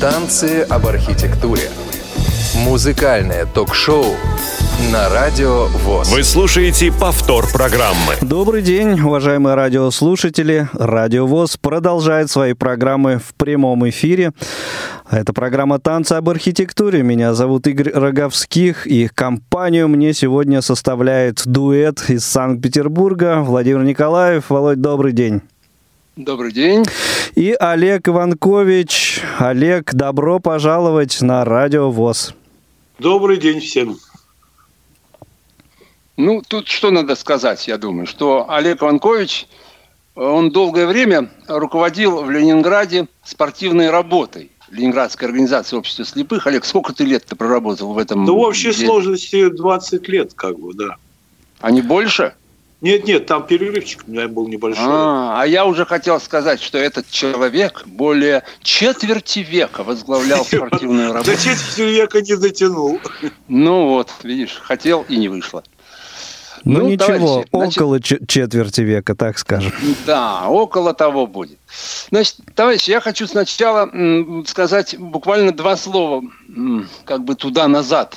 Танцы об архитектуре. Музыкальное ток-шоу на Радио ВОЗ. Вы слушаете повтор программы. Добрый день, уважаемые радиослушатели. Радио ВОЗ продолжает свои программы в прямом эфире. Это программа «Танцы об архитектуре». Меня зовут Игорь Роговских, и компанию мне сегодня составляет дуэт из Санкт-Петербурга Владимир Николаев. Володь, добрый день. Добрый день. И Олег Иванкович. Олег, добро пожаловать на Радио ВОЗ. Добрый день всем. Ну, тут что надо сказать, я думаю, что Олег Иванкович, он долгое время руководил в Ленинграде спортивной работой. Ленинградской организации общества слепых. Олег, сколько ты лет ты проработал в этом? Да в общей деле? сложности 20 лет, как бы, да. А не больше? Нет, нет, там перерывчик у меня был небольшой. А, а я уже хотел сказать, что этот человек более четверти века возглавлял спортивную работу. До четверти века не затянул. Ну вот, видишь, хотел и не вышло. Ну, ну ничего, значит, около четверти века, так скажем. Да, около того будет. Значит, товарищи, я хочу сначала сказать буквально два слова, как бы туда-назад.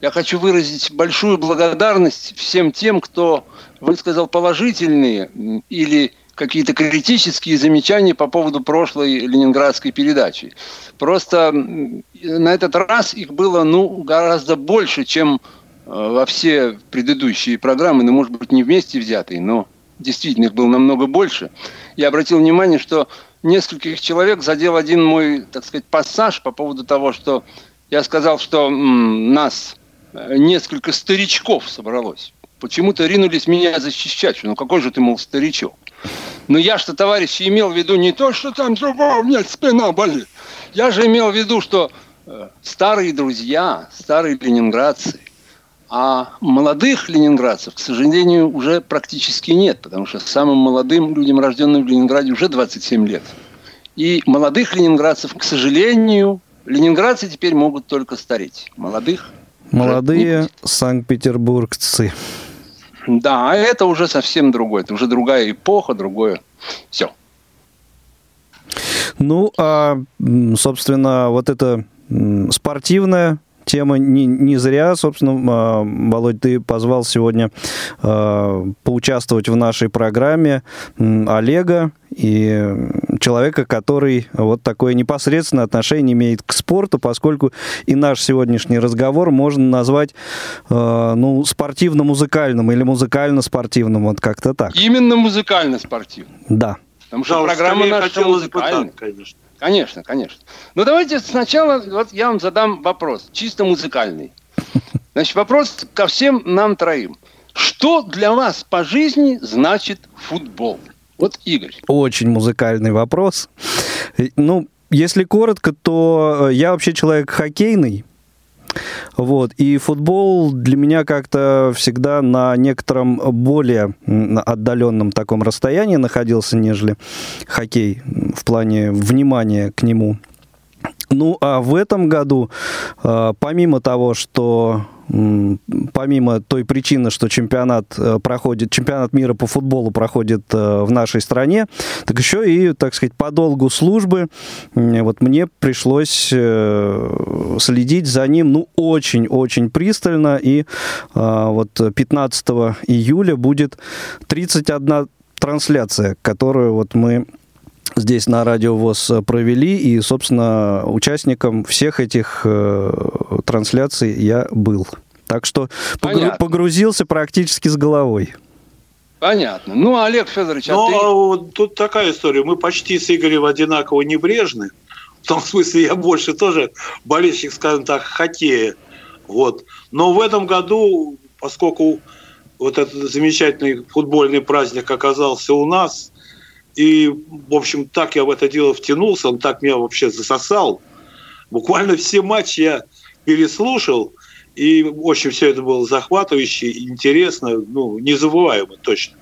Я хочу выразить большую благодарность всем тем, кто высказал положительные или какие-то критические замечания по поводу прошлой ленинградской передачи. Просто на этот раз их было ну, гораздо больше, чем э, во все предыдущие программы, ну, может быть, не вместе взятые, но действительно их было намного больше. Я обратил внимание, что нескольких человек задел один мой, так сказать, пассаж по поводу того, что я сказал, что м, нас э, несколько старичков собралось почему-то ринулись меня защищать. Ну какой же ты, мол, старичок? Но я что, товарищи, имел в виду не то, что там, у меня спина болит. Я же имел в виду, что э, старые друзья, старые ленинградцы, а молодых ленинградцев, к сожалению, уже практически нет, потому что самым молодым людям, рожденным в Ленинграде, уже 27 лет. И молодых ленинградцев, к сожалению, ленинградцы теперь могут только стареть. Молодых Молодые санкт-петербургцы. Да, это уже совсем другое. Это уже другая эпоха, другое. Все. Ну, а, собственно, вот это спортивная тема не, не зря, собственно, а, Володь, ты позвал сегодня э, поучаствовать в нашей программе Олега и человека, который вот такое непосредственное отношение имеет к спорту, поскольку и наш сегодняшний разговор можно назвать э, ну, спортивно-музыкальным или музыкально-спортивным, вот как-то так. Именно музыкально-спортивным. Да. Потому что да, программа наша музыкальная. конечно. Конечно, конечно. Но давайте сначала, вот я вам задам вопрос, чисто музыкальный. Значит, вопрос ко всем нам троим. Что для вас по жизни значит футбол? Вот Игорь. Очень музыкальный вопрос. Ну, если коротко, то э, я вообще человек хоккейный. Вот. И футбол для меня как-то всегда на некотором более отдаленном таком расстоянии находился, нежели хоккей в плане внимания к нему. Ну, а в этом году, э, помимо того, что помимо той причины, что чемпионат э, проходит, чемпионат мира по футболу проходит э, в нашей стране, так еще и, так сказать, по долгу службы вот мне пришлось следить за ним, ну, очень-очень пристально, и вот 15 июля будет 31 трансляция, которую вот мы здесь на Радио ВОЗ провели, и, собственно, участником всех этих э, трансляций я был. Так что погру- погрузился практически с головой. Понятно. Ну, Олег Федорович, а ну, ты... тут такая история. Мы почти с Игорем одинаково небрежны. В том смысле, я больше тоже болельщик, скажем так, хоккея. Вот. Но в этом году, поскольку вот этот замечательный футбольный праздник оказался у нас, и, в общем, так я в это дело втянулся, он так меня вообще засосал. Буквально все матчи я переслушал, и очень все это было захватывающе, интересно, ну, незабываемо точно.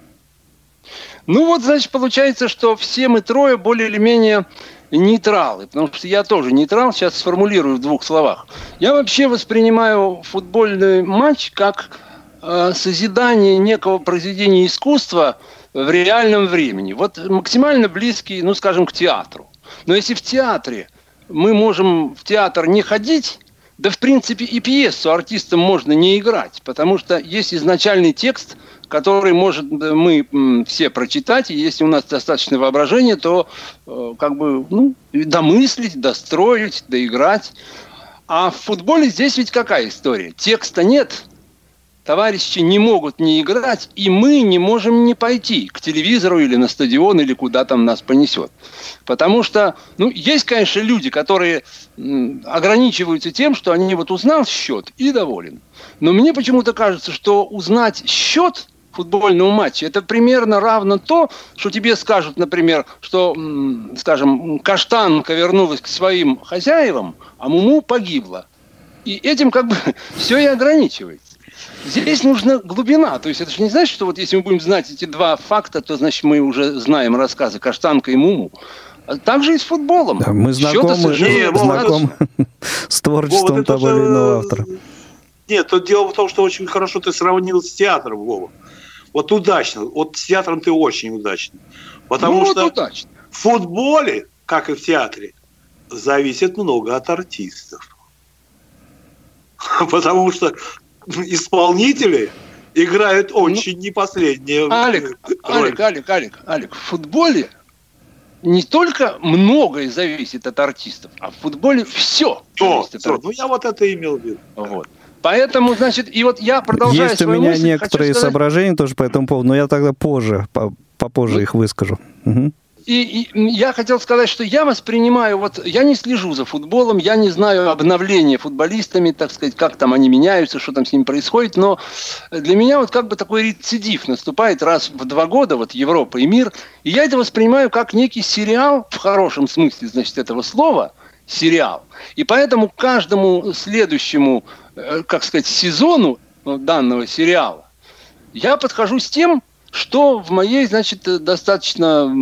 Ну вот, значит, получается, что все мы трое более или менее нейтралы, потому что я тоже нейтрал, сейчас сформулирую в двух словах. Я вообще воспринимаю футбольный матч как э, созидание некого произведения искусства – в реальном времени. Вот максимально близкий, ну, скажем, к театру. Но если в театре мы можем в театр не ходить, да, в принципе, и пьесу артистам можно не играть, потому что есть изначальный текст, который может мы все прочитать, и если у нас достаточно воображения, то э, как бы ну, домыслить, достроить, доиграть. А в футболе здесь ведь какая история? Текста нет, товарищи не могут не играть, и мы не можем не пойти к телевизору или на стадион, или куда там нас понесет. Потому что, ну, есть, конечно, люди, которые ограничиваются тем, что они вот узнал счет и доволен. Но мне почему-то кажется, что узнать счет футбольного матча. Это примерно равно то, что тебе скажут, например, что, скажем, каштанка вернулась к своим хозяевам, а Муму погибла. И этим как бы все и ограничивается. Здесь нужна глубина. То есть это же не значит, что вот если мы будем знать эти два факта, то значит мы уже знаем рассказы Каштанка и Муму. Так же и с футболом. Да, мы знакомы, не, знакомы с творчеством Вова, того или иного автора. Нет, тут дело в том, что очень хорошо ты сравнил с театром, Вова. Вот удачно. Вот с театром ты очень удачный. Потому ну, что вот удачно. в футболе, как и в театре, зависит много от артистов. Потому что исполнители играют ну, очень ну, не последние. Алик, Алик, Алик, Алик, Алик, в футболе не только многое зависит от артистов, а в футболе все О, зависит от артистов. Ну, я вот это имел в виду. Вот. Поэтому, значит, и вот я продолжаю Есть у меня мысль, некоторые сказать... соображения тоже по этому поводу, но я тогда позже, попозже ну, их выскажу. Угу. И, я хотел сказать, что я воспринимаю, вот я не слежу за футболом, я не знаю обновления футболистами, так сказать, как там они меняются, что там с ними происходит, но для меня вот как бы такой рецидив наступает раз в два года, вот Европа и мир, и я это воспринимаю как некий сериал, в хорошем смысле, значит, этого слова, сериал. И поэтому каждому следующему, э, как сказать, сезону данного сериала я подхожу с тем, что в моей, значит, достаточно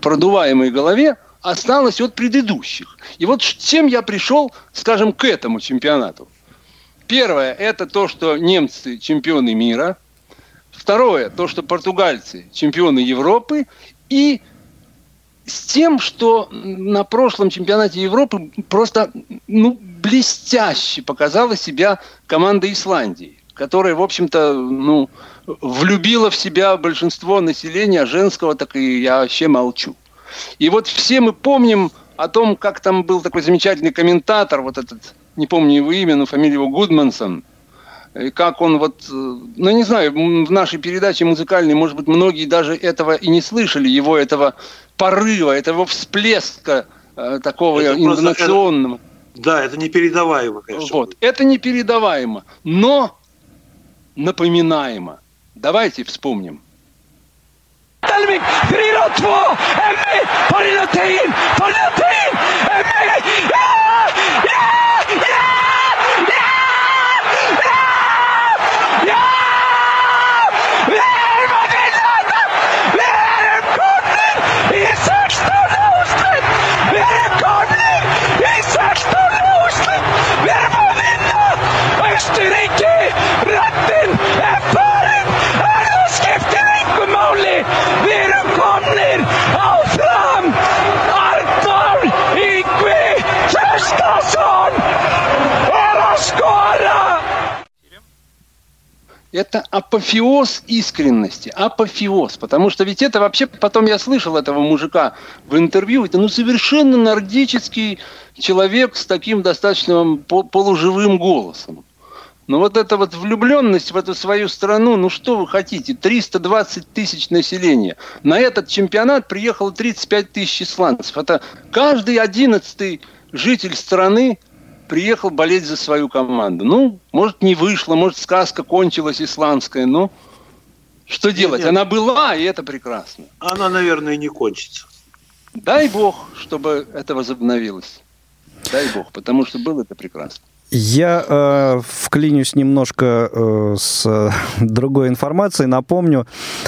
продуваемой голове осталось от предыдущих. И вот чем я пришел, скажем, к этому чемпионату. Первое – это то, что немцы чемпионы мира. Второе – то, что португальцы чемпионы Европы. И с тем, что на прошлом чемпионате Европы просто ну, блестяще показала себя команда Исландии, которая, в общем-то, ну, влюбило в себя большинство населения женского, так и я вообще молчу. И вот все мы помним о том, как там был такой замечательный комментатор, вот этот, не помню его имя, но фамилия его Гудмансон, и как он вот, э, ну не знаю, в нашей передаче музыкальной, может быть, многие даже этого и не слышали, его этого порыва, этого всплеска э, такого это интонационного. Это, да, это непередаваемо, конечно. Вот, это непередаваемо, но напоминаемо. Давайте вспомним. Delving, 3-2, Emmy, Parinatin, Parinatin, Emmy, ja, ja, ja! это апофеоз искренности, апофеоз. Потому что ведь это вообще, потом я слышал этого мужика в интервью, это ну совершенно нордический человек с таким достаточно полуживым голосом. Но вот эта вот влюбленность в эту свою страну, ну что вы хотите, 320 тысяч населения. На этот чемпионат приехало 35 тысяч исландцев. Это каждый одиннадцатый житель страны приехал болеть за свою команду. Ну, может, не вышло, может, сказка кончилась исландская, но что делать? Нет, Она была, и это прекрасно. Она, наверное, не кончится. Дай бог, чтобы это возобновилось. Дай бог, потому что было это прекрасно. Я э, вклинюсь немножко э, с другой информацией. Напомню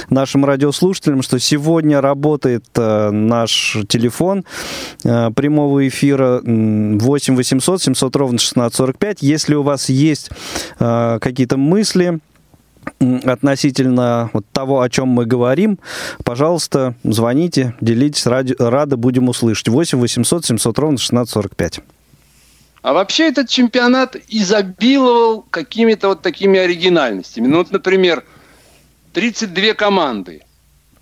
нашим радиослушателям, что сегодня работает э, наш телефон э, прямого эфира 8 800 700 ровно 1645. Если у вас есть э, какие-то мысли, относительно вот того, о чем мы говорим, пожалуйста, звоните, делитесь, ради, рады будем услышать. 8 800 700 ровно 1645. А вообще этот чемпионат изобиловал какими-то вот такими оригинальностями. Ну вот, например, 32 команды,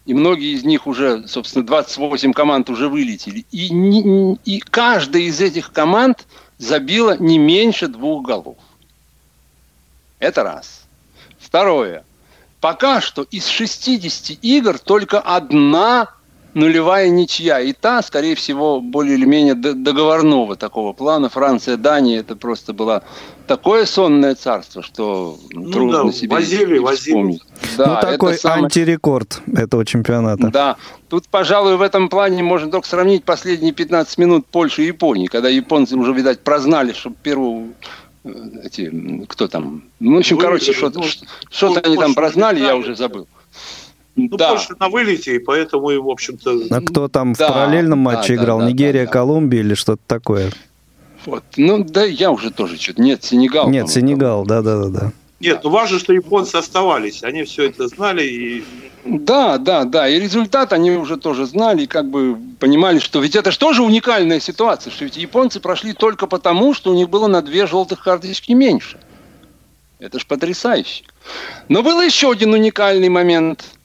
и многие из них уже, собственно, 28 команд уже вылетели. И, и каждая из этих команд забила не меньше двух голов. Это раз. Второе. Пока что из 60 игр только одна нулевая ничья. И та, скорее всего, более или менее договорного такого плана. Франция, Дания, это просто было такое сонное царство, что ну, трудно да, себе возили, возили. Да, ну, такой самое... антирекорд этого чемпионата. Да, тут, пожалуй, в этом плане можно только сравнить последние 15 минут Польши и Японии, когда японцы уже, видать, прознали, что первую э, эти, кто там, ну, в общем, короче, что-то, ну, что-то они там прознали, я уже забыл. Ну, да. Польша на вылете, и поэтому, и, в общем-то... А кто там да, в параллельном матче да, играл? Да, Нигерия, да, да. Колумбия или что-то такое? Вот. Ну, да, я уже тоже что-то... Нет, Сенегал. Нет, Сенегал, да-да-да. Нет, ну важно, что японцы оставались. Они все это знали и... Да, да, да. И результат они уже тоже знали, и как бы понимали, что ведь это же тоже уникальная ситуация, что ведь японцы прошли только потому, что у них было на две желтых карточки меньше. Это ж потрясающе. Но был еще один уникальный момент –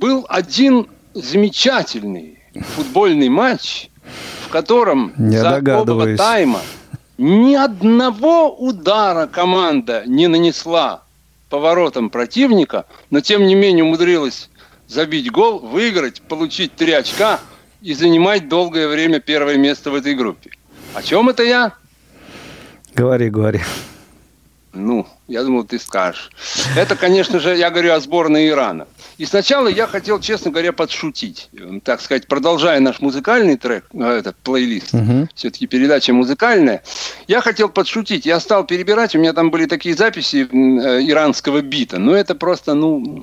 был один замечательный футбольный матч, в котором Не за оба тайма ни одного удара команда не нанесла поворотом противника, но тем не менее умудрилась забить гол, выиграть, получить три очка и занимать долгое время первое место в этой группе. О чем это я? Говори, говори. Ну, я думал, ты скажешь. Это, конечно же, я говорю о сборной Ирана. И сначала я хотел, честно говоря, подшутить. Так сказать, продолжая наш музыкальный трек, э, этот плейлист, угу. все-таки передача музыкальная, я хотел подшутить. Я стал перебирать, у меня там были такие записи э, иранского бита. Но это просто, ну,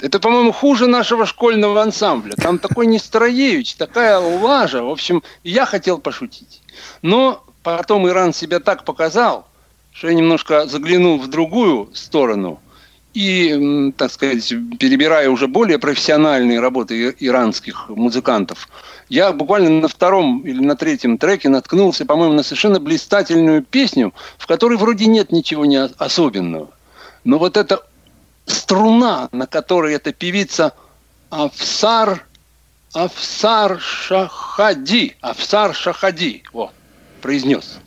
это, по-моему, хуже нашего школьного ансамбля. Там такой Нестроевич, такая лажа. В общем, я хотел пошутить. Но потом Иран себя так показал, что я немножко заглянул в другую сторону и, так сказать, перебирая уже более профессиональные работы иранских музыкантов, я буквально на втором или на третьем треке наткнулся, по-моему, на совершенно блистательную песню, в которой вроде нет ничего не особенного. Но вот эта струна, на которой эта певица Афсар, Афсар Шахади, Афсар Шахади, о, произнес.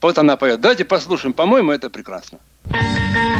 Вот она поет. Давайте послушаем, по-моему, это прекрасно. Thank you.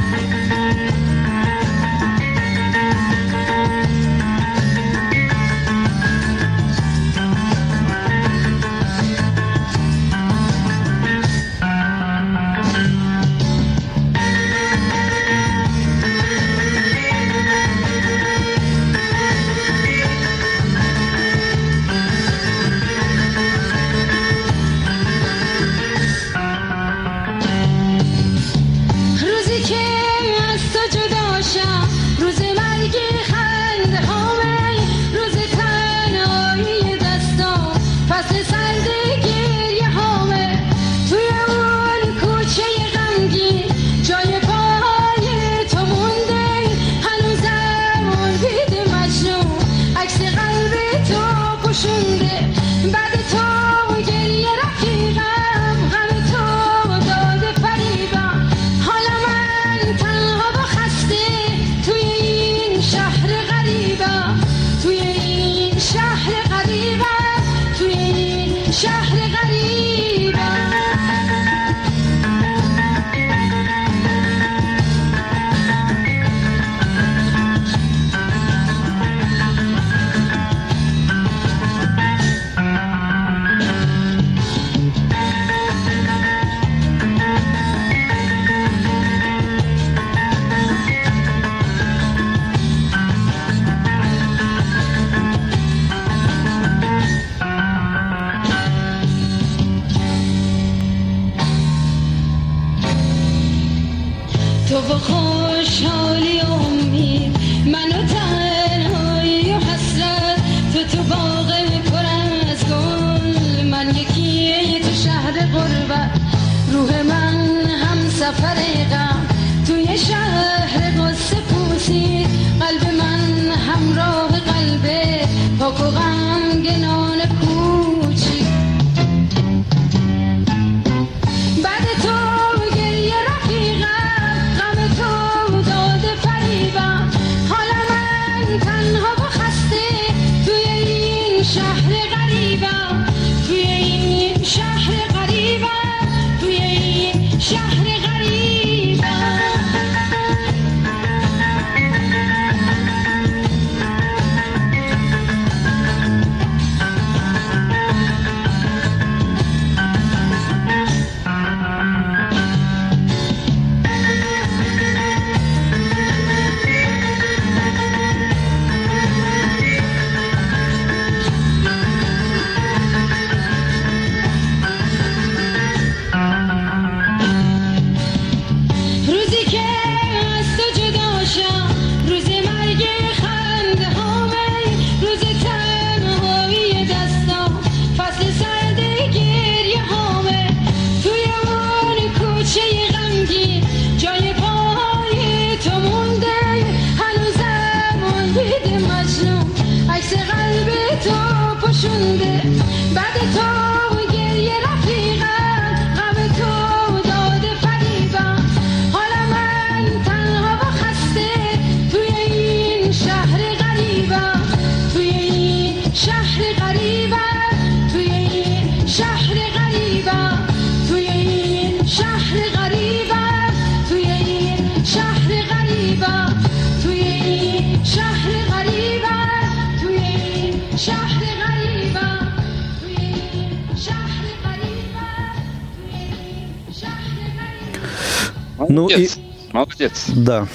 Да.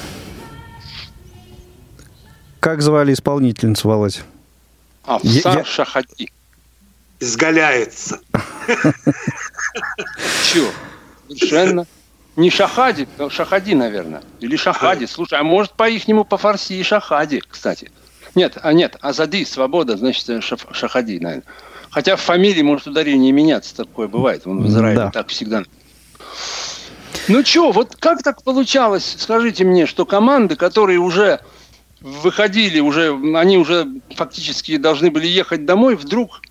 Как звали исполнительницу, Володь? Афсар Я- Шахади. Изгаляется. Чё? Совершенно. Не Шахади, а Шахади, наверное. Или Шахади. Слушай, а может по-ихнему по-фарси и Шахади, кстати. Нет, а нет, Азади, свобода, значит, Шаф- Шахади, наверное. Хотя в фамилии может ударение меняться, такое бывает. Он в Израиле Да. так всегда. Ну что, вот как так получалось, скажите мне, что команды, которые уже выходили, уже, они уже фактически должны были ехать домой, вдруг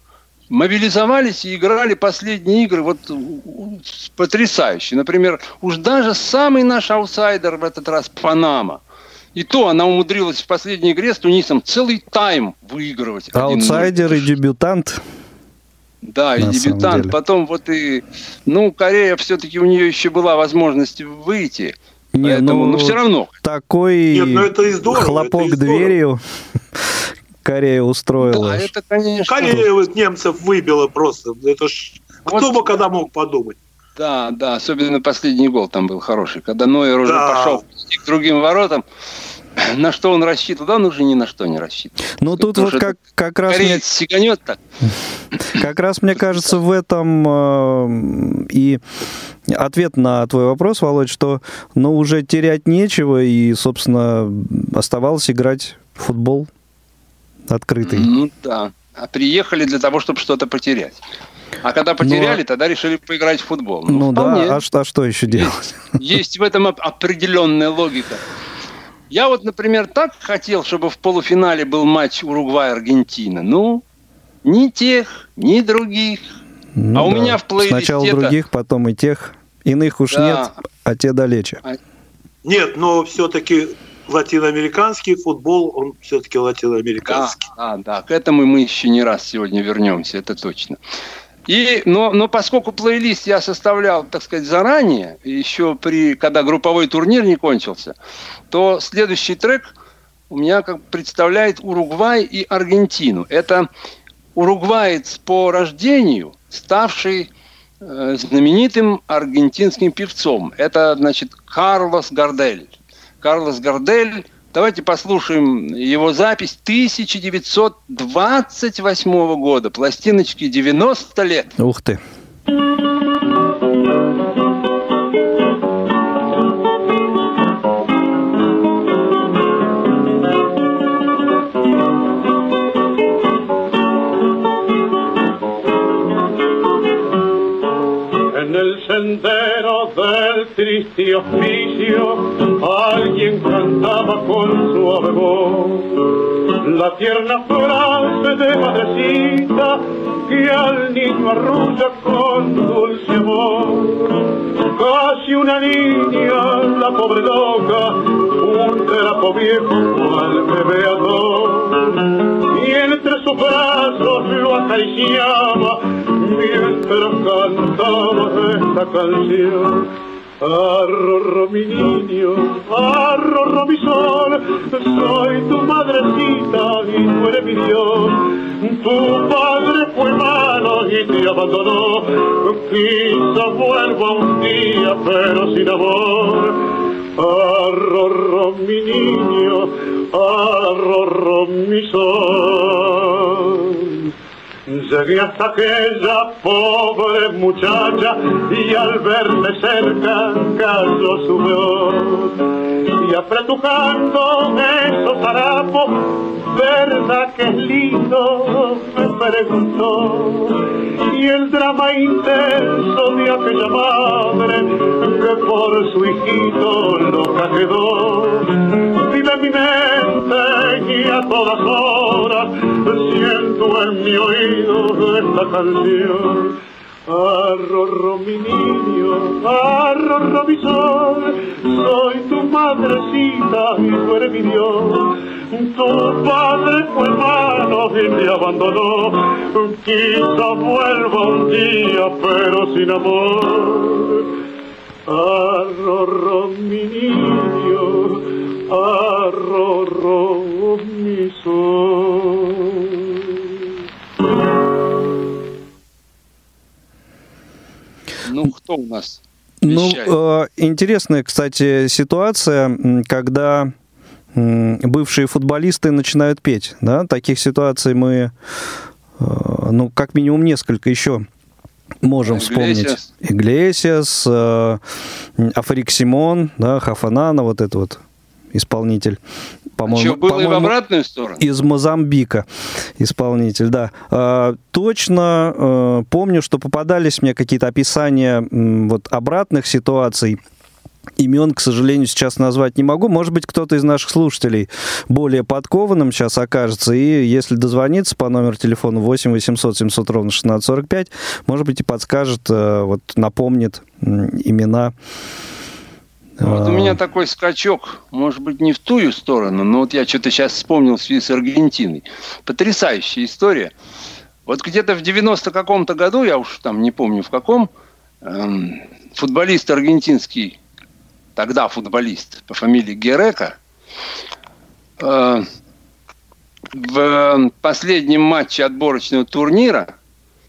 мобилизовались и играли последние игры вот потрясающе. Например, уж даже самый наш аутсайдер в этот раз Панама. И то она умудрилась в последней игре с Тунисом целый тайм выигрывать. 1:0. Аутсайдер и дебютант. Да, и дебютант. Потом вот и... Ну, Корея все-таки у нее еще была возможность выйти. Не, Поэтому, ну, но все равно. Такой Нет, ну это и здорово, хлопок это и здорово. дверью Корея устроила. Да, это, конечно. Корея вот немцев выбила просто. Это ж... Вот. Кто бы когда мог подумать? Да, да, особенно последний гол там был хороший. Когда Нойер уже Да. пошел к другим воротам, на что он рассчитывал? Да, он уже ни на что не рассчитывал. Ну тут вот как, как раз мне Кореец сиганет так. Как раз, мне кажется, в этом э, и ответ на твой вопрос, Володь, что ну, уже терять нечего, и, собственно, оставалось играть в футбол открытый. Ну да. А приехали для того, чтобы что-то потерять. А когда потеряли, тогда решили поиграть в футбол. Ну, вполне. да, а что, а что еще делать? Есть в этом оп- определенная логика. Я вот, например, так хотел, чтобы в полуфинале был матч Уругвай-Аргентина. Ну, ни тех, ни других. Ну А у да. меня в плейлисте Сначала это- других, потом и тех. Иных уж Да. нет, а те далече. Нет, но все-таки латиноамериканский футбол, он все-таки Да, латиноамериканский. да, да. К этому мы еще не раз сегодня вернемся, это точно. И, но, но поскольку плейлист я составлял, так сказать, заранее, еще при, когда групповой турнир не кончился, то следующий трек у меня как представляет Уругвай и Аргентину. Это уругваец по рождению, ставший э, знаменитым аргентинским певцом. Это, значит, Карлос Гардель. Карлос Гардель. Давайте послушаем его запись 1928 года. Пластиночки 90 лет. Ух ты. Triste oficio alguien cantaba con suave voz la tierna frase de madrecita que al niño arrulla con dulce amor. Casi una niña, la pobre loca, un trapo viejo cual bebé ador. Y entre sus brazos lo acariciaba mientras cantaba esta canción. Arrorro mi niño, arrorro mi sol, soy tu madrecita y tú mi Dios. Tu padre fue malo y te abandonó, quizá vuelva un día pero sin amor. Arrorro mi niño, arrorro mi sol. Llegué hasta aquella pobre muchacha y al verme cerca cayó su voz. Y apretujando esos harapos, ¿verdad que es lindo? Me preguntó. Y el drama intenso de aquella madre que por su hijito loca canción. Arrorro mi niño, arrorro mi sol, soy tu madrecita y tú mi Dios. Tu padre fue malo y te abandonó, quizá vuelva un día pero sin amor. Arrorro mi niño, arrorro mi sol. Кто у нас Ну, вещает? э, интересная, кстати, ситуация, когда бывшие футболисты начинают петь. Да? Таких ситуаций мы, э, ну, как минимум несколько еще можем вспомнить. Иглесиас. Иглесиас, э, Африк Симон, да, Хафанана, вот это вот исполнитель. По-моему, Что, было и в по-моему, обратную сторону? из Мозамбика исполнитель, да. А, точно э, помню, что попадались мне какие-то описания м, вот обратных ситуаций. Имен, к сожалению, сейчас назвать не могу. Может быть, кто-то из наших слушателей более подкованным сейчас окажется. И если дозвониться по номеру телефона 8 800 700 ровно 1645, может быть, и подскажет, э, вот напомнит имена. Вот у А, меня такой скачок, может быть, не в ту сторону, но вот я что-то сейчас вспомнил в связи с Аргентиной. Потрясающая история. Вот где-то в 90 каком-то году, я уж там не помню в каком, эм, футболист аргентинский, тогда футболист по фамилии Герека, э, в последнем матче отборочного турнира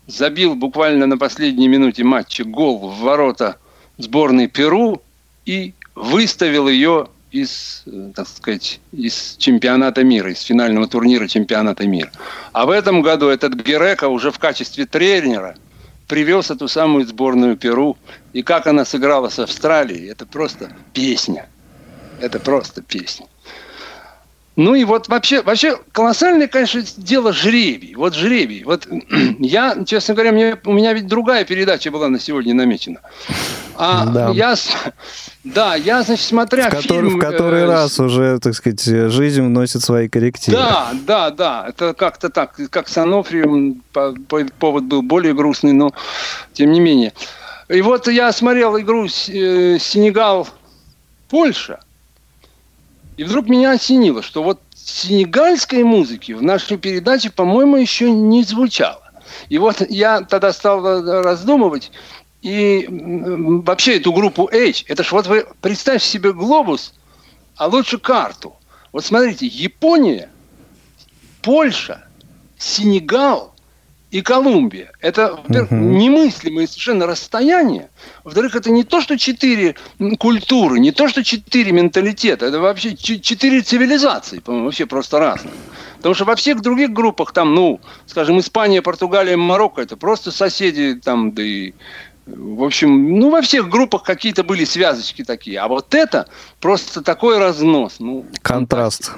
забил буквально на последней минуте матча гол в ворота сборной Перу и выставил ее из, э, так сказать, из чемпионата мира, из финального турнира чемпионата мира. А в этом году этот Герека уже в качестве тренера привез эту самую сборную Перу. И как она сыграла с Австралией, это просто песня. Это просто песня. Ну и вот вообще, вообще колоссальное, конечно, дело жребий. Вот жребий. Вот я, честно говоря, мне, у меня ведь другая передача была на сегодня намечена. А Да. я, да, я, значит, смотря в, который, фильм... в который э, раз уже, так сказать, жизнь вносит свои коррективы. да, да, да. Это как-то так, как с Анофрием по- по- повод был более грустный, но тем не менее. И вот я смотрел игру э, Сенегал-Польша, и вдруг меня осенило, что вот сенегальской музыки в нашей передаче, по-моему, еще не звучало. И вот я тогда стал э, раздумывать, и вообще эту группу H, это ж вот вы представьте себе глобус, а лучше карту. Вот смотрите, Япония, Польша, Сенегал и Колумбия. Это, во-первых, Мгм. немыслимые совершенно расстояния. Во-вторых, это не то, что четыре культуры, не то, что четыре менталитета. Это вообще четыре цивилизации, по-моему, вообще просто разные. Потому что во всех других группах, там, ну, скажем, Испания, Португалия, Марокко, это просто соседи, там, да и в общем, ну, во всех группах какие-то были связочки такие. А вот это просто такой разнос. Ну, Контраст.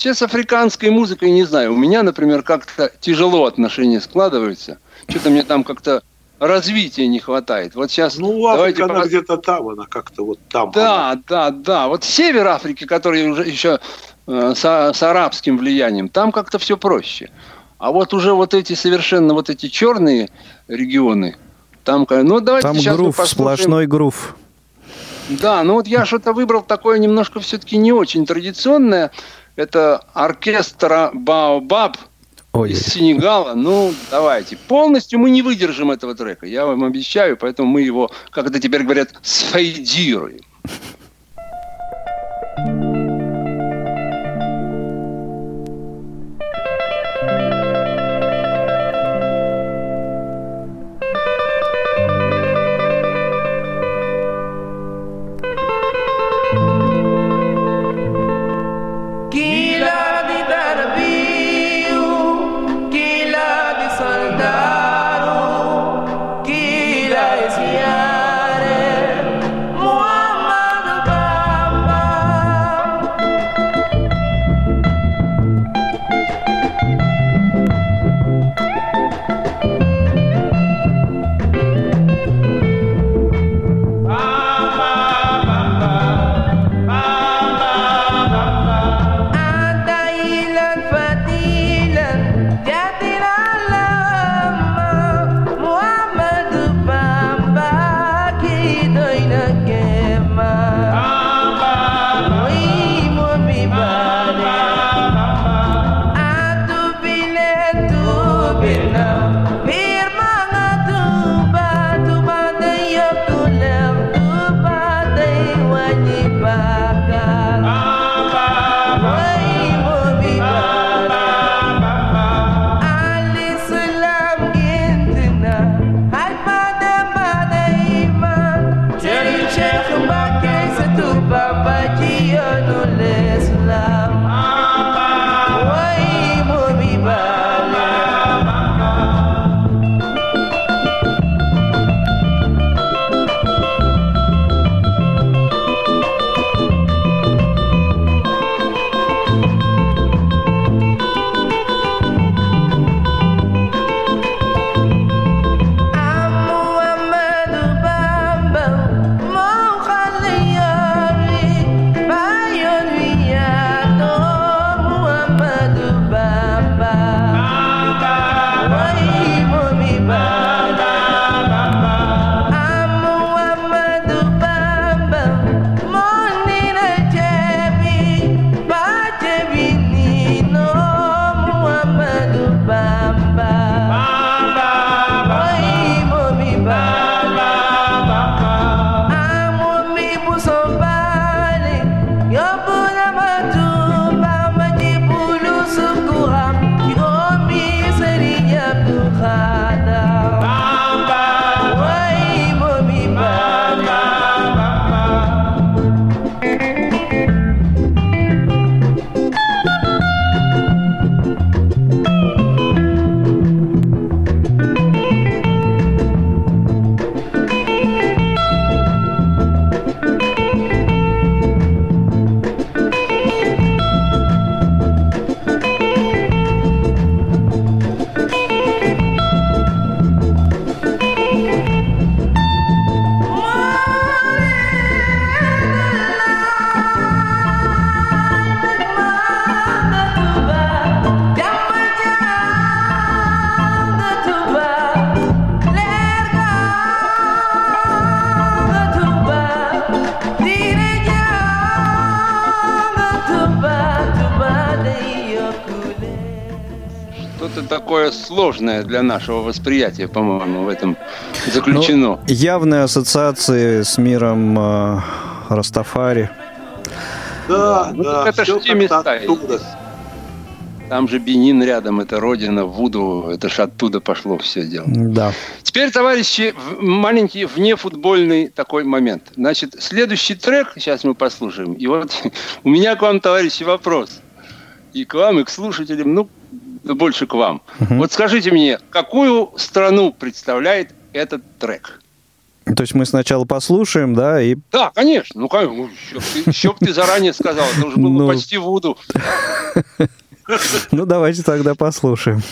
Сейчас с африканской музыкой не знаю. У меня, например, как-то тяжело отношения складываются. Что-то мне там как-то развития не хватает. Вот сейчас Ну, давайте Африка, она по- где-то там, она как-то вот там. Да, да, да. Вот север Африки, который уже еще э, с, с арабским влиянием, там как-то все проще. А вот уже вот эти совершенно вот эти черные регионы, там, ну давайте Там сейчас мы грув, сплошной грув. Да, ну вот я что-то выбрал такое немножко все-таки не очень традиционное. Это оркестра Баобаб Ой, из Сенегала. Ну, давайте. Полностью мы не выдержим этого трека, я вам обещаю, поэтому мы его, как это теперь говорят, сфейдируем. Такое сложное для нашего восприятия, по-моему, в этом заключено. Ну, явные ассоциации с миром э, Растафари. Да, Ну, да, это ж всё те места оттуда. Там же Бенин рядом, это родина Вуду, это ж оттуда пошло все дело. Да. Теперь, товарищи, маленький внефутбольный такой момент. Значит, следующий трек сейчас мы послушаем. И вот у меня к вам, товарищи, вопрос. И к вам, и к слушателям, ну, больше к вам. Вот скажите мне, какую страну представляет этот трек? То есть мы сначала послушаем, да, и Да, конечно. Ну, как, ну, еще, б ты, еще б ты заранее сказал. Это уже было Ну. почти Вуду. ну давайте тогда послушаем.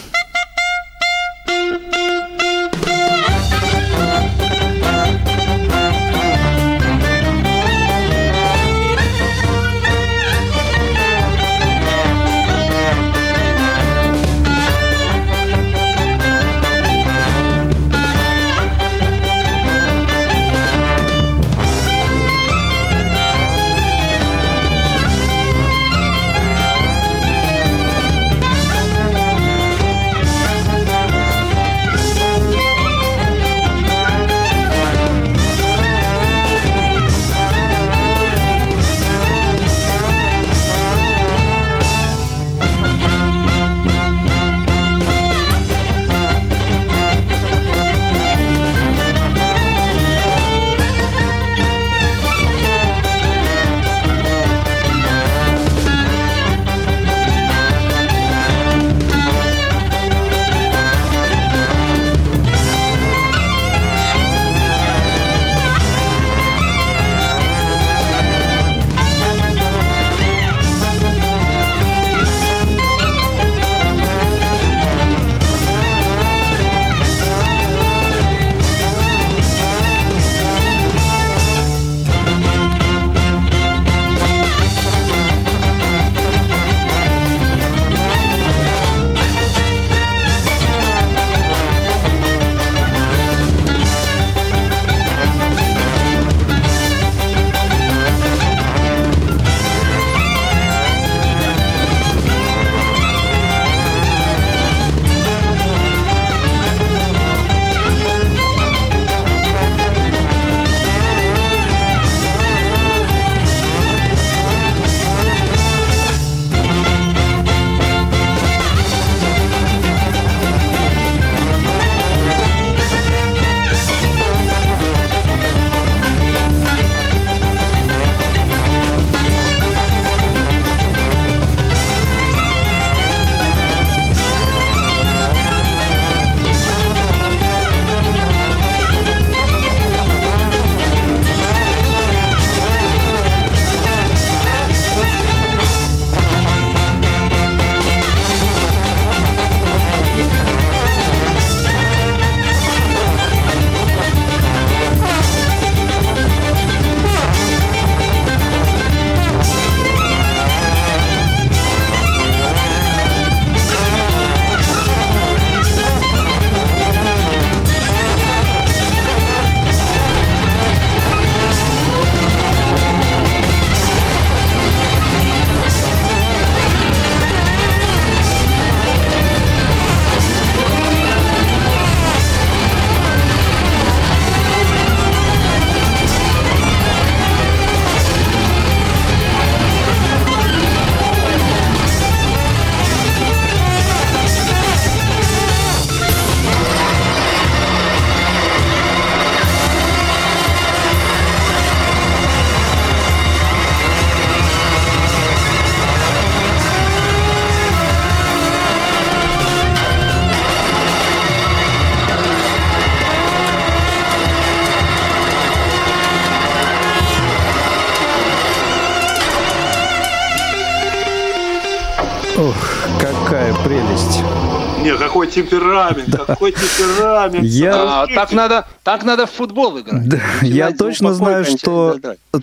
Какой темперамент, какой темперамент. Я- А, так надо, так надо в футбол играть. Да, я точно знаю, что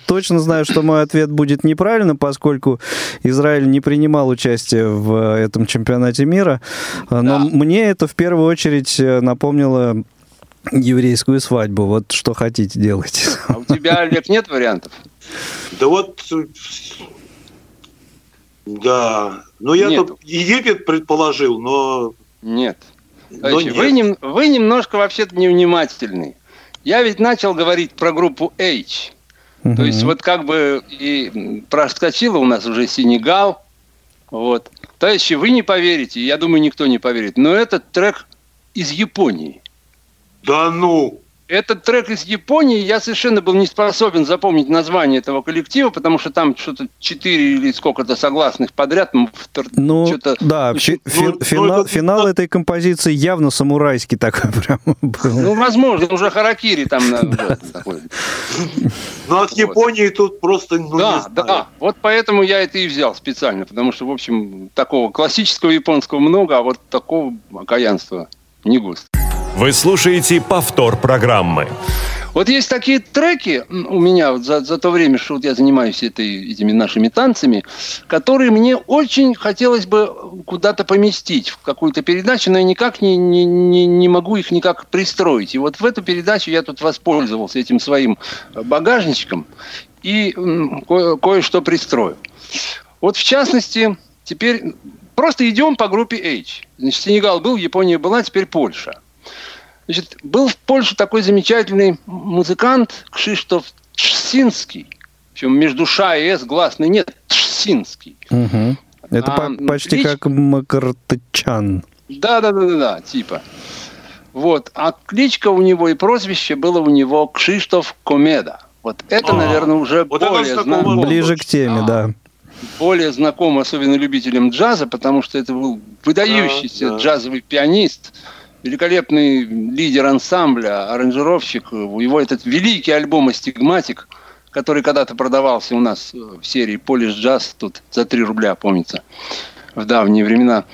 точно знаю, что мой ответ будет неправильно, поскольку Израиль не принимал участие в этом чемпионате мира. Но Да. мне это в первую очередь э, напомнило еврейскую свадьбу. Вот что хотите делать. А у тебя, Олег, нет вариантов? Да вот, э, да. Ну, я Нет. тут Египет предположил, но... Нет. Товарищи, нет. вы, нем- вы немножко вообще-то невнимательны. Я ведь начал говорить про группу H. То есть вот как бы и проскочила у нас уже Сенегал. Вот. Товарищи, вы не поверите, я думаю, никто не поверит, но этот трек из Японии. Да ну! Этот трек из Японии, я совершенно был не способен запомнить название этого коллектива, потому что там что-то 4 или сколько-то согласных подряд. Ну, что-то- да, ну, фи- ну, ну, финал, это- финал этой композиции явно самурайский такой прям был. Ну, возможно, уже харакири там на- вот такой. Ну, от Вот. Японии тут просто, ну, да, не знаю. да. Вот поэтому я это и взял специально, потому что, в общем, такого классического японского много, а вот такого окаянства не густо. Вы слушаете повтор программы. Вот есть такие треки у меня вот за, за то время, что вот я занимаюсь этой, этими нашими танцами, которые мне очень хотелось бы куда-то поместить в какую-то передачу, но я никак не, не, не, не могу их никак пристроить. И вот в эту передачу я тут воспользовался этим своим багажничком и м, кое- кое-что пристрою. Вот в частности, теперь просто идем по группе H. Значит, Сенегал был, Япония была, теперь Польша. Значит, был в Польше такой замечательный музыкант Кшиштоф Тшсинский. Причем между Ша и С гласный нет. Тшсинский. Мгм. Это А, по- почти клич- как Макартычан. Да, да, да, да, да, типа. Вот. А кличка у него и прозвище было у него Кшиштоф Комеда. Вот это, А, наверное, уже вот более знакомо. знакомо. Ближе к теме, Да. да. более знаком, особенно любителям джаза, потому что это был выдающийся Да, да. джазовый пианист, великолепный лидер ансамбля, аранжировщик. Его этот великий альбом «Астигматик», который когда-то продавался у нас э, в серии «Полиш джаз», тут за 3 рубля, помнится, в давние времена.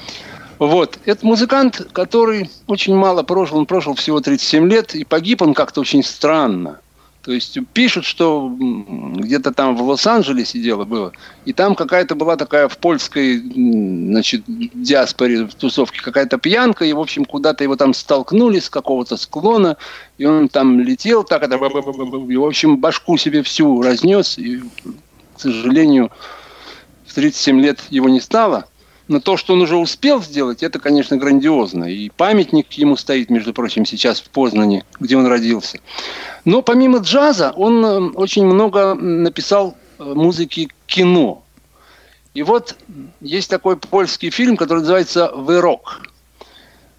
Вот. Это музыкант, который очень мало прожил. Он прожил всего 37 лет, и погиб он как-то очень странно. То есть пишут, что где-то там в Лос-Анджелесе дело было, и там какая-то была такая в польской, значит, диаспоре, в тусовке какая-то пьянка, и, в общем, куда-то его там столкнули с какого-то склона, и он там летел, так это, и, в общем, башку себе всю разнес, и, к сожалению, в 37 лет его не стало. Но то, что он уже успел сделать, это, конечно, грандиозно. И памятник ему стоит, между прочим, сейчас в Познане, где он родился. Но помимо джаза, он э, очень много написал э, музыки кино. И вот есть такой польский фильм, который называется «Вырок».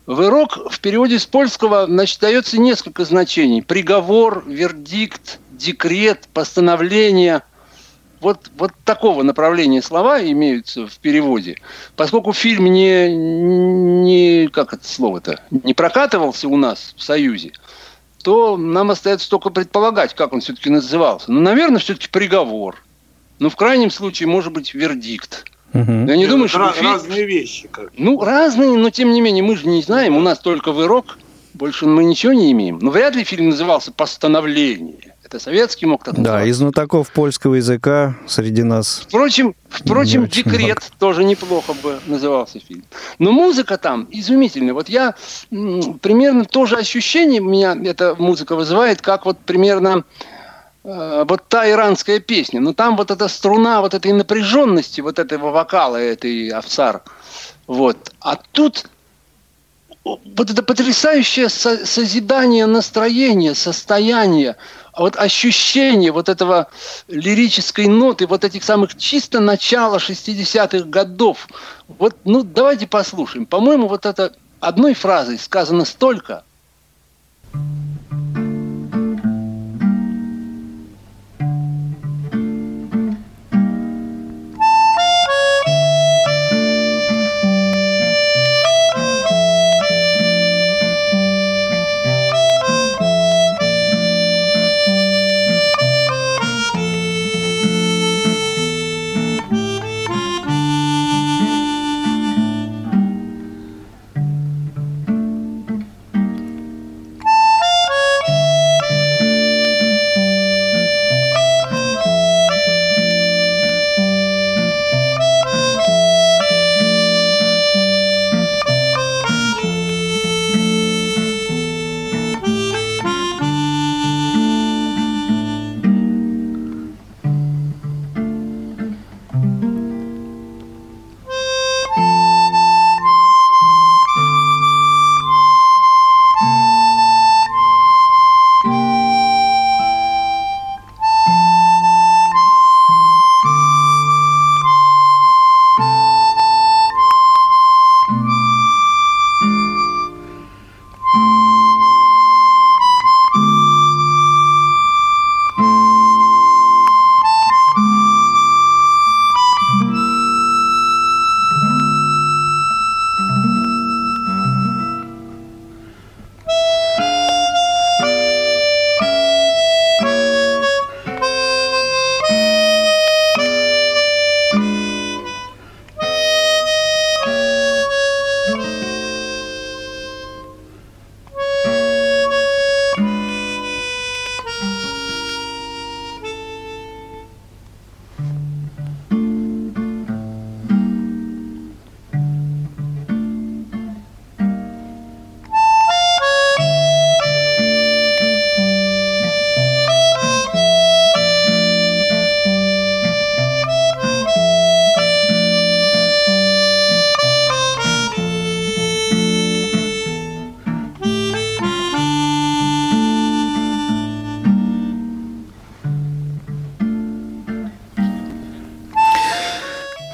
«Вырок» в переводе с польского значит, дается несколько значений. Приговор, вердикт, декрет, постановление. Вот, вот такого направления слова имеются в переводе. Поскольку фильм не, не как это слово-то, не прокатывался у нас в Союзе, то нам остается только предполагать, как он все-таки назывался. Ну, наверное, все-таки приговор. Ну, в крайнем случае, может быть, вердикт. Мгм. Я не думаю, что Ra- фильм- разные вещи. Как. Ну, разные, но тем не менее, мы же не знаем, у нас только вырок, больше мы ничего не имеем. Но вряд ли фильм назывался «Постановление». Это советский мог так Да, из знатоков польского языка среди нас. Впрочем, впрочем декрет тоже неплохо бы назывался фильм. Но музыка там изумительная. Вот я примерно то же ощущение меня эта музыка вызывает, как вот примерно э, вот та иранская песня. Но там вот эта струна вот этой напряженности, вот этого вокала, этой овсар. Вот. А тут вот это потрясающее со- созидание настроения, состояния, а вот ощущение вот этого лирической ноты, вот этих самых чисто начала 60-х годов. Вот, ну, давайте послушаем. По-моему, вот это одной фразой сказано столько.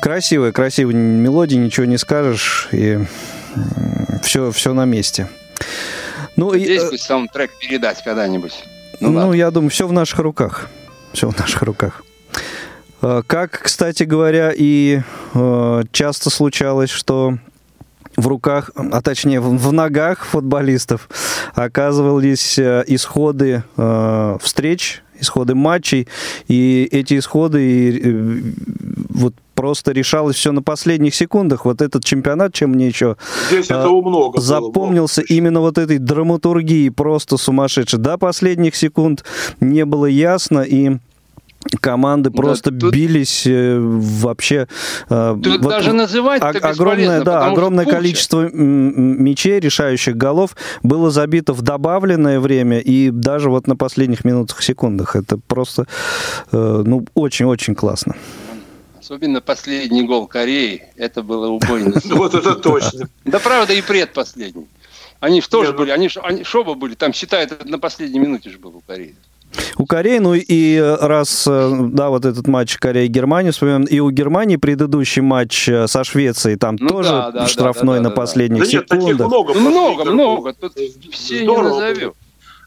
Красивая, красивая мелодия, ничего не скажешь, и все, все на месте. Ну, и, Здесь э, бы саундтрек передать когда-нибудь. Ну, ну, ладно. я думаю, все в наших руках. Все в наших руках. Э, Как, кстати говоря, и э, часто случалось, что в руках, а точнее в, ногах футболистов оказывались исходы встреч, исходы матчей, и эти исходы э, вот просто решалось все на последних секундах. Вот этот чемпионат, чем мне еще Здесь а, этого много было, запомнился много. именно вот этой драматургией просто сумасшедшей. До последних секунд не было ясно, и команды Да, просто тут- бились э, вообще... э, Тут вот даже называть о- это огромное, да, огромное куча. количество м, мячей, решающих голов, было забито в добавленное время и даже вот на последних минутах, секундах. Это просто, э, ну, очень-очень классно. Особенно последний гол Кореи. Это было убойно. Вот это точно. Да правда и предпоследний. Они же тоже ну- были, они шоба были, там считают, это на последней минуте же был у Кореи. У Кореи, ну и раз, э, да, вот этот матч Корея-Германия вспоминаем, и у Германии предыдущий матч э, со Швецией, там Ну тоже да, да, да, штрафной да, да, на да. последних Да нет, таких секундах. много. Ну, много, последних много, тут все не Здорово назовем.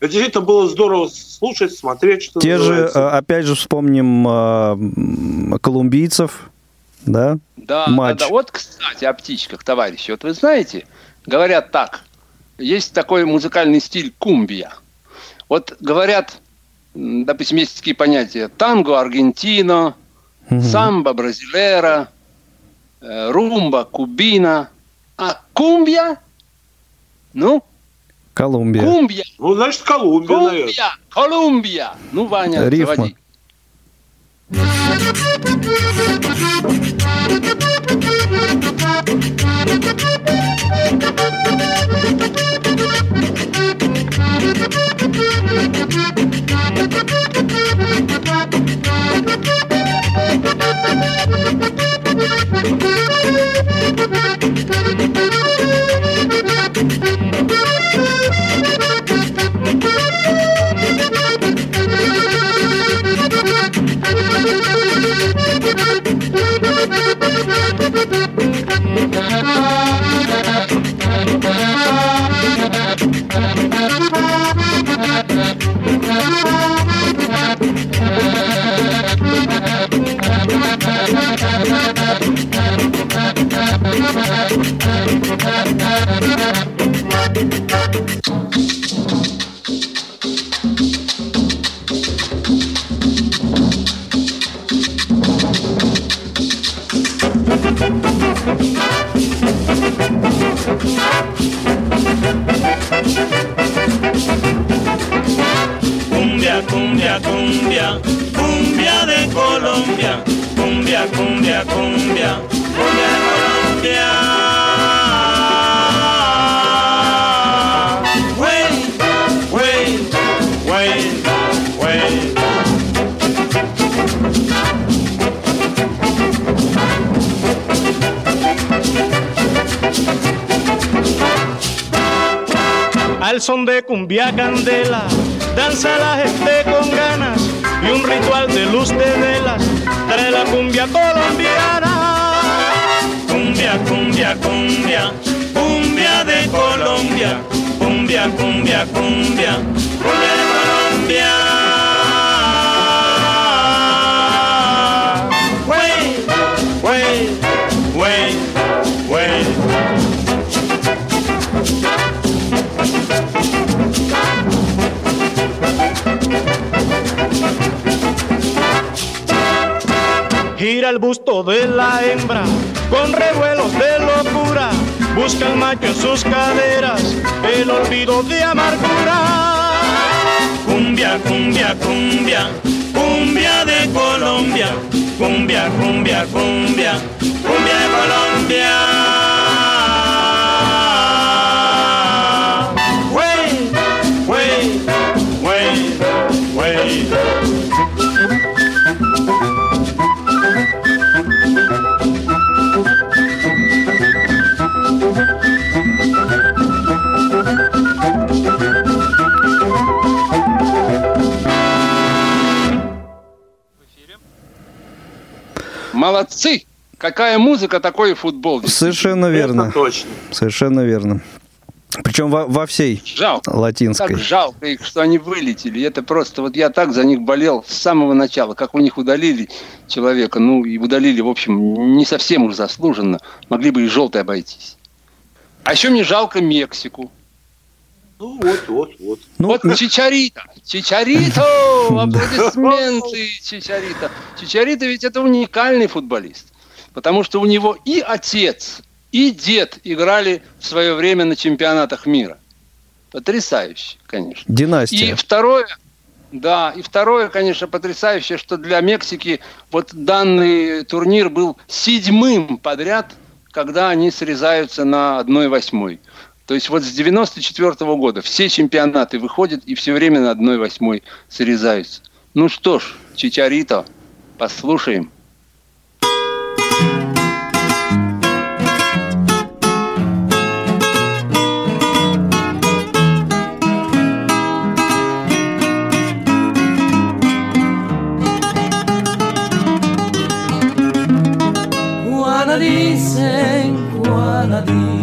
Это действительно было здорово слушать, смотреть, что Те же, называется. э, опять же, вспомним э, колумбийцев, да, Да, матч. да, да. Вот, кстати, о птичках, товарищи. Вот вы знаете, говорят так. Есть такой музыкальный стиль кумбия. Вот говорят, допустим, есть такие понятия. Танго аргентино, Мгм. самбо бразилера, э, румба кубина. А кумбия? Ну, Колумбия. кумбия, Ну, значит, Колумбия, наверное. кумбия, Колумбия. Ну, Ваня, Рифма. заводи. Cumbia, cumbia Cumbia, Cumbia de Colombia, cumbia, cumbia, cumbia, cumbia Colombia. Al son de cumbia candela, danza la gente con ganas y un ritual de luz de velas trae la cumbia colombiana. Cumbia, cumbia, cumbia, cumbia de Colombia, cumbia, cumbia, cumbia, cumbia de Colombia. Gira el busto de la hembra con revuelos de locura. Busca el macho en sus caderas el olvido de amargura. Cumbia, cumbia, cumbia, cumbia de Colombia, cumbia, cumbia, cumbia, cumbia de Colombia. Молодцы! Какая музыка, такой и футбол. Совершенно верно. Это точно. Совершенно верно. Причем во, во всей Жалко. латинской. Так жалко их, что они вылетели. Это просто, вот я так за них болел с самого начала, как у них удалили человека, ну и удалили, в общем, не совсем уж заслуженно. Могли бы и желтой обойтись. А еще мне жалко Мексику. Ну вот, вот, вот. Ну, вот м- Чичарито, Чичарито, аплодисменты Чичарито. Чичарито ведь это уникальный футболист, потому что у него и отец, и дед играли в свое время на чемпионатах мира. Потрясающе, конечно. И династия. второе, да, и второе, конечно, потрясающее, что для Мексики вот данный турнир был седьмым подряд, когда они срезаются на 1-8. То есть вот с 94 года все чемпионаты выходят и все время на 1-8 срезаются. Ну что ж, Чичарито, послушаем. Juana dicen, Juana digo,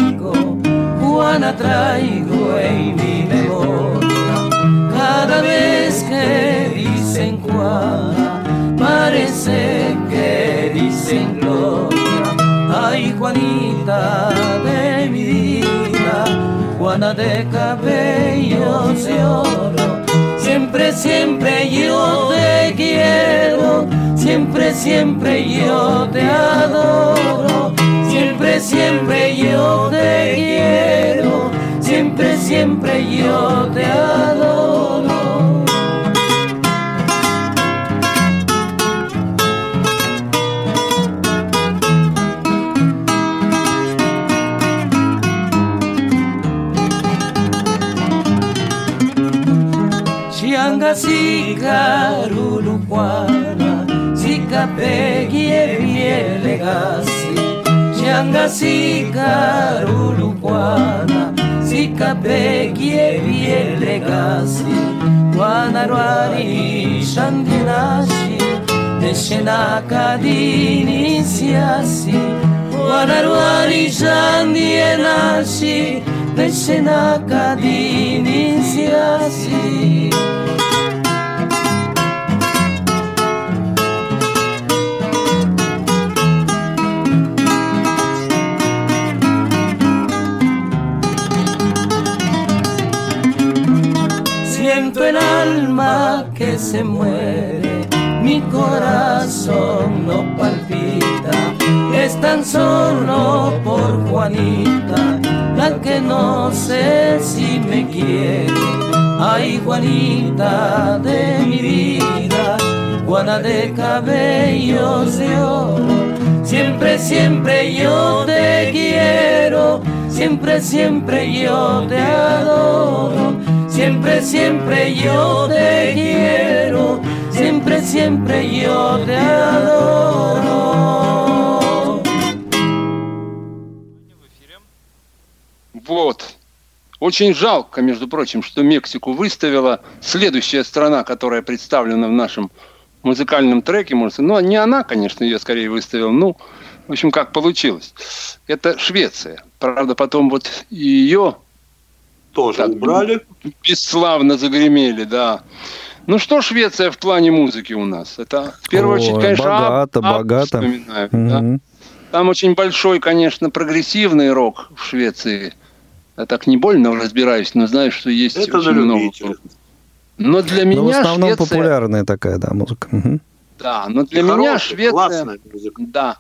Traigo en mi memoria. Cada vez que dicen Juana, parece que dicen gloria. Ay, Juanita de mi vida, Juana de cabellos de oro. Siempre, siempre yo te quiero, siempre, siempre yo te adoro, siempre, siempre yo te quiero, siempre, siempre yo te adoro. Xianga sika ruluquana, sika nyanga sikarulukwana sikapekie bielegasi wana rwarisha ndinashi neshenakadini siasi. Wana rwarisha ndienashi neshenakadini siasi. Se muere, mi corazón no palpita. Es tan solo por Juanita, la que no sé si me quiere. Ay, Juanita de mi vida, Juana de cabellos de oro. Siempre, siempre yo te quiero, siempre, siempre yo te adoro. Siempre, siempre yo te quiero, siempre, siempre yo te adoro. Вот. Очень жалко, между прочим, что Мексику выставила следующая страна, которая представлена в нашем музыкальном треке, может, ну, не она, конечно, ее скорее выставила, ну, в общем, как получилось. Это Швеция. Правда, потом вот ее Тоже Так, убрали. бесславно загремели, да. Ну что Швеция в плане музыки у нас? Это в первую Ой, очередь, конечно, богато, Аб- богато. вспоминаю, да. Мгм. Там очень большой, конечно, прогрессивный рок в Швеции. Я так не больно разбираюсь, но знаю, что есть Это на очень много. Но для Но меня в основном Швеция... популярная такая, да, музыка. Мгм. Да, но для И меня хорошая, Швеция... классная музыка. Да.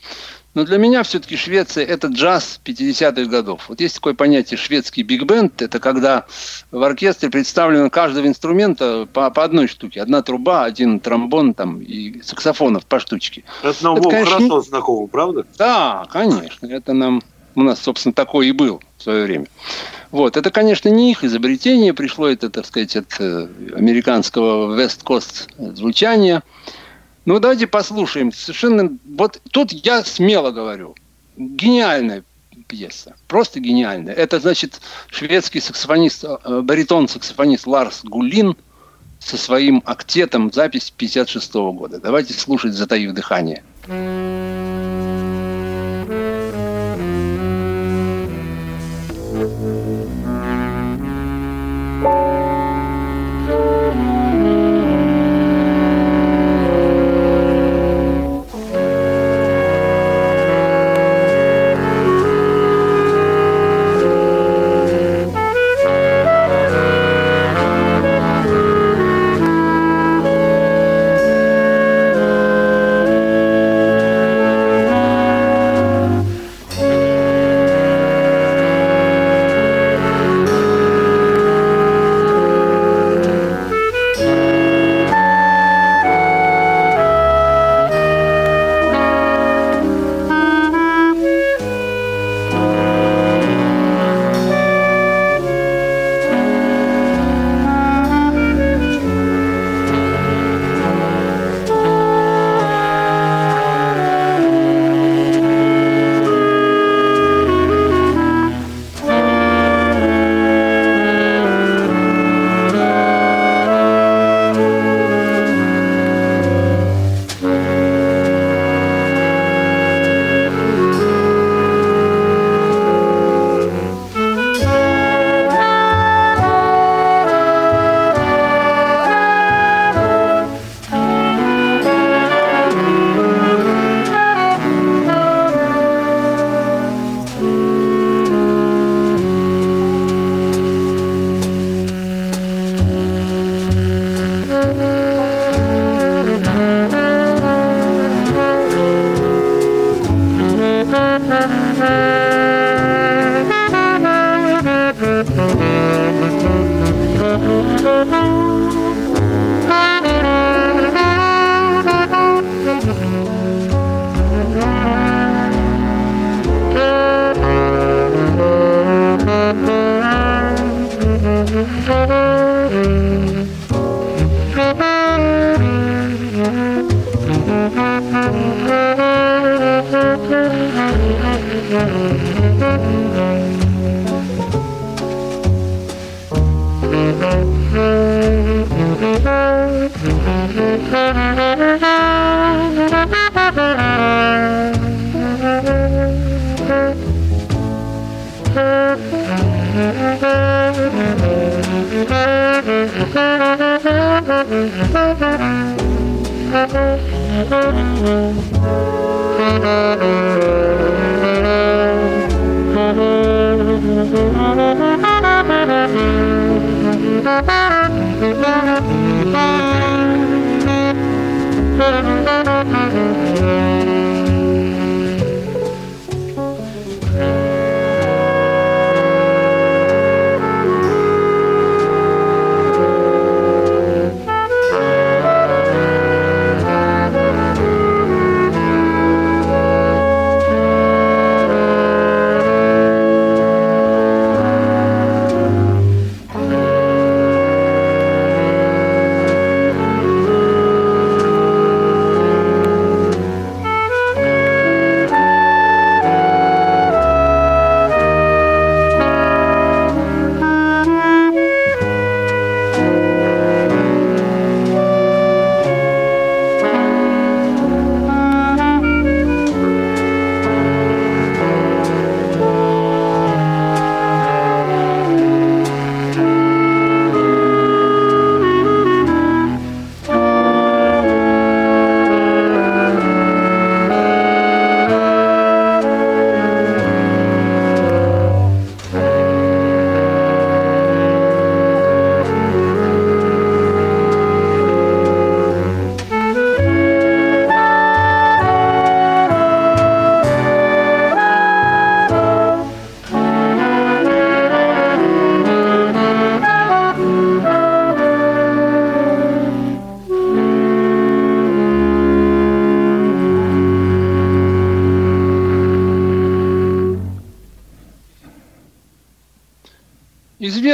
Но для меня все-таки Швеция – это джаз 50-х годов. Вот есть такое понятие шведский биг-бенд. Это когда в оркестре представлено каждого инструмента по, по одной штуке. Одна труба, один тромбон там, и саксофонов по штучке. Это нам Это, конечно, хорошо знакомо, правда? Да, конечно. Это нам у нас, собственно, такой и был в свое время. Вот. Это, конечно, не их изобретение. Пришло это, так сказать, от э, американского West Coast звучания. Ну, давайте послушаем. Совершенно... Вот тут я смело говорю. Гениальная пьеса. Просто гениальная. Это, значит, шведский саксофонист, э, баритон-саксофонист Ларс Гулин со своим актетом запись 56 года. Давайте слушать, затаив дыхание. Thank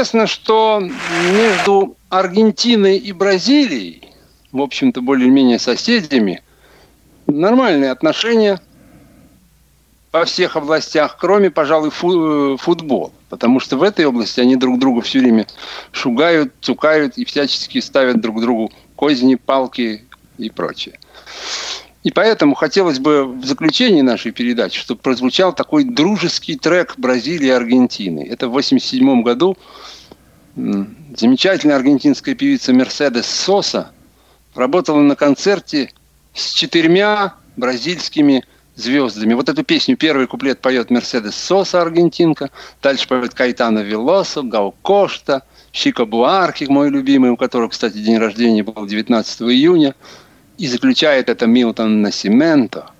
Известно, что между Аргентиной и Бразилией, в общем-то, более-менее соседями, нормальные отношения во всех областях, кроме, пожалуй, фу- футбола. Потому что в этой области они друг друга все время шугают, цукают и всячески ставят друг другу козни, палки и прочее. И поэтому хотелось бы в заключении нашей передачи, чтобы прозвучал такой дружеский трек Бразилии и Аргентины. Это в 1987 году замечательная аргентинская певица Мерседес Соса работала на концерте с четырьмя бразильскими звездами. Вот эту песню, первый куплет поет Мерседес Соса, аргентинка, дальше поет Кайтана Велосо, Гау Кошта, Шико Буарки, мой любимый, у которого, кстати, день рождения был 19 июня, и заключает это Милтон Насименто.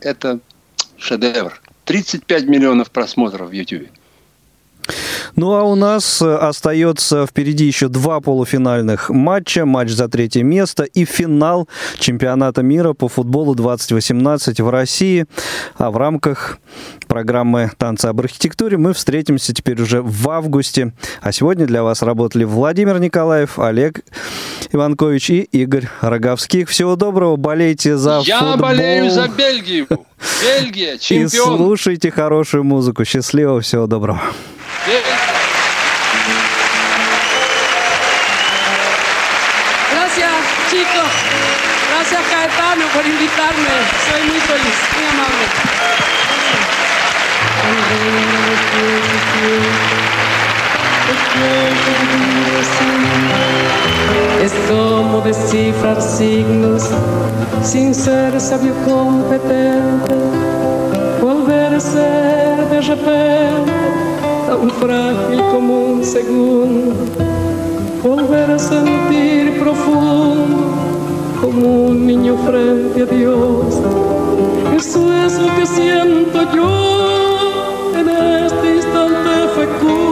Это шедевр. 35 миллионов просмотров в YouTube. Ну а у нас э, остается впереди еще два полуфинальных матча. Матч за третье место и финал чемпионата мира по футболу 2018 в России. А в рамках программы «Танцы об архитектуре» мы встретимся теперь уже в августе. А сегодня для вас работали Владимир Николаев, Олег Иванкович и Игорь Роговских. Всего доброго, болейте за Я футбол. болею за Бельгию. Бельгия, И чемпион. слушайте хорошую музыку. Счастливо, всего доброго. Gracias, chicos. Gracias, Caetano, por invitarme. Soy muy feliz, muy amable. Es como descifrar signos sin ser sabio competente. Volver a ser de repente tan frágil como un segundo volver a sentir profundo como un niño frente a Dios. Eso es lo que siento yo en este instante fecundo.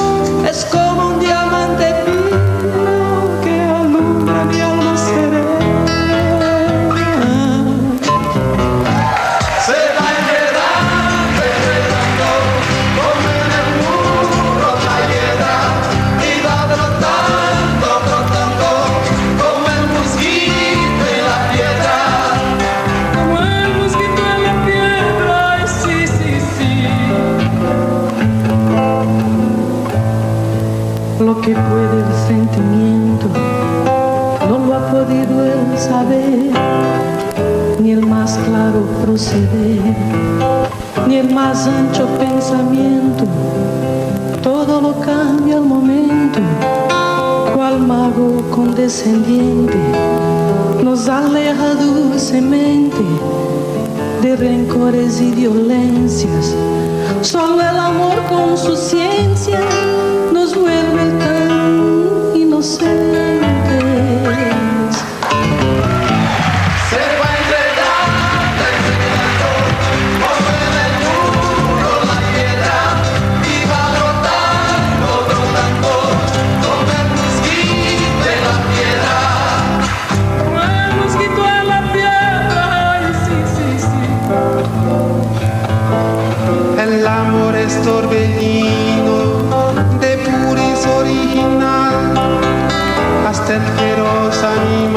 Descendiente nos aleja dulcemente de rencores y violencias. Solo el amor con su ciencia nos vuelve tan inocentes. es torbellino de puris original, hasta el feroz animal.